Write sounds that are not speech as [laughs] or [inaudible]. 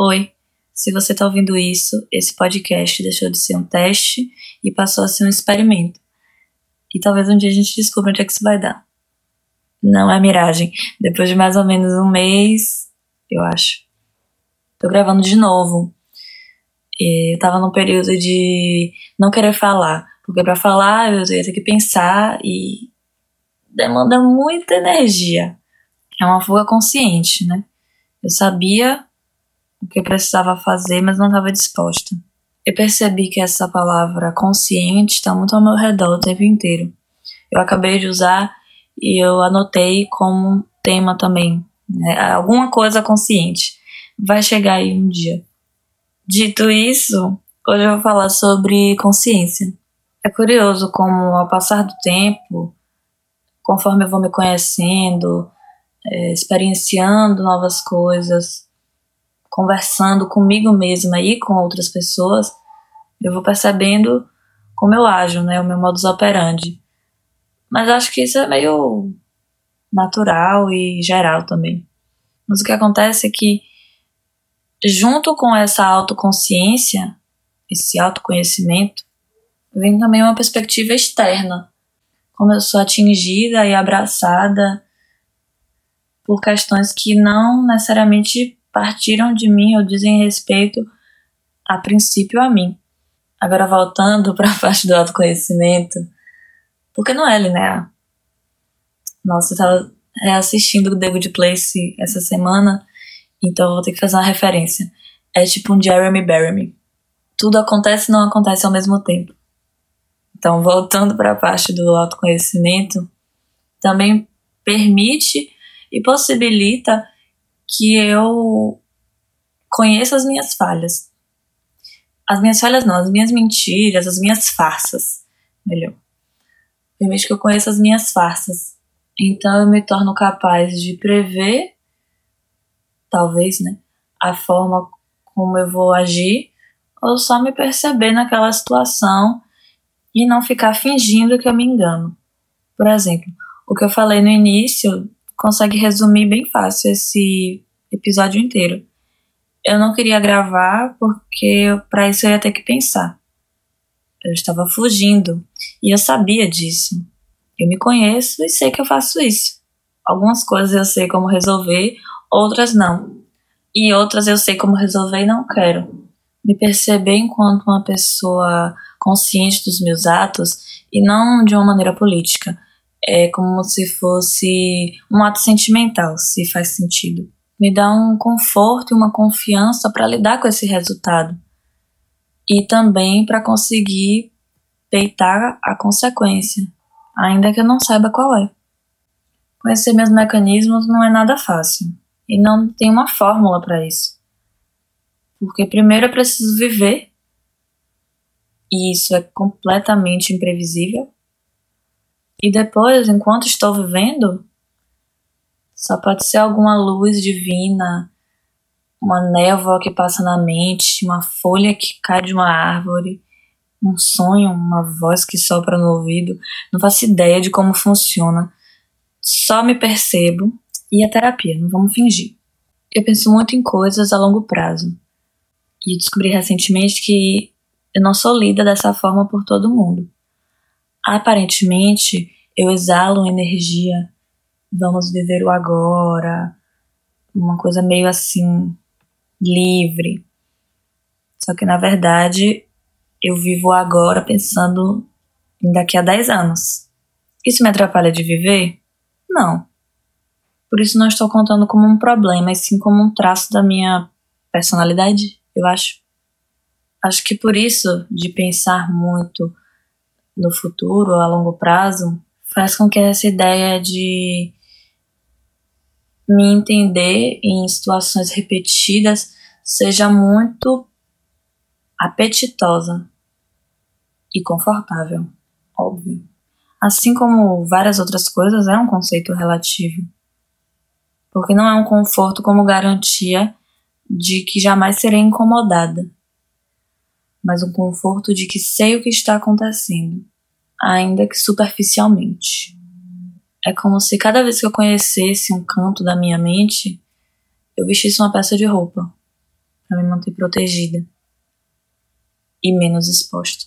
Oi, se você está ouvindo isso, esse podcast deixou de ser um teste e passou a ser um experimento. E talvez um dia a gente descubra onde é que isso vai dar. Não é miragem. Depois de mais ou menos um mês, eu acho. Tô gravando de novo. E eu tava num período de não querer falar. Porque para falar eu ia ter que pensar e demanda muita energia. É uma fuga consciente, né? Eu sabia o que precisava fazer, mas não estava disposta. Eu percebi que essa palavra consciente está muito ao meu redor o tempo inteiro. Eu acabei de usar e eu anotei como tema também, né? alguma coisa consciente. Vai chegar aí um dia. Dito isso, hoje eu vou falar sobre consciência. É curioso como, ao passar do tempo, conforme eu vou me conhecendo, é, experienciando novas coisas, conversando comigo mesma e com outras pessoas, eu vou percebendo como eu ajo, né, o meu modus operandi. Mas acho que isso é meio natural e geral também. Mas o que acontece é que, junto com essa autoconsciência, esse autoconhecimento, vem também uma perspectiva externa. Como eu sou atingida e abraçada por questões que não necessariamente partiram de mim ou dizem respeito a princípio a mim. Agora voltando [laughs] para a parte do autoconhecimento, porque não é linear. Nossa, eu estava reassistindo o The Good Place essa semana, então vou ter que fazer uma referência. É tipo um Jeremy Bearimy. Tudo acontece e não acontece ao mesmo tempo. Então, voltando para a parte do autoconhecimento, também permite e possibilita que eu conheça as minhas falhas. As minhas falhas não, as minhas mentiras, as minhas farsas. Melhor. Permite que eu conheça as minhas farsas. Então eu me torno capaz de prever, talvez, né? A forma como eu vou agir, ou só me perceber naquela situação e não ficar fingindo que eu me engano. Por exemplo, o que eu falei no início consegue resumir bem fácil esse episódio inteiro. Eu não queria gravar porque para isso eu ia ter que pensar. Eu estava fugindo e eu sabia disso. Eu me conheço e sei que eu faço isso. Algumas coisas eu sei como resolver, outras não. E outras eu sei como resolver e não quero. Me perceber enquanto uma pessoa consciente dos meus atos e não de uma maneira política é como se fosse um ato sentimental, se faz sentido. Me dá um conforto e uma confiança para lidar com esse resultado. E também para conseguir peitar a consequência, ainda que eu não saiba qual é. Conhecer meus mecanismos não é nada fácil e não tem uma fórmula para isso. Porque primeiro eu preciso viver, e isso é completamente imprevisível. E depois, enquanto estou vivendo, só pode ser alguma luz divina, uma névoa que passa na mente, uma folha que cai de uma árvore, um sonho, uma voz que sopra no ouvido. Não faço ideia de como funciona. Só me percebo e a terapia, não vamos fingir. Eu penso muito em coisas a longo prazo. E descobri recentemente que eu não sou lida dessa forma por todo mundo aparentemente eu exalo energia, vamos viver o agora, uma coisa meio assim, livre. Só que na verdade eu vivo agora pensando em daqui a 10 anos. Isso me atrapalha de viver? Não. Por isso não estou contando como um problema, mas sim como um traço da minha personalidade, eu acho. Acho que por isso, de pensar muito no futuro, a longo prazo, faz com que essa ideia de me entender em situações repetidas seja muito apetitosa e confortável, óbvio. Assim como várias outras coisas, é um conceito relativo. Porque não é um conforto como garantia de que jamais serei incomodada mas um conforto de que sei o que está acontecendo, ainda que superficialmente. É como se cada vez que eu conhecesse um canto da minha mente, eu vestisse uma peça de roupa, para me manter protegida e menos exposta.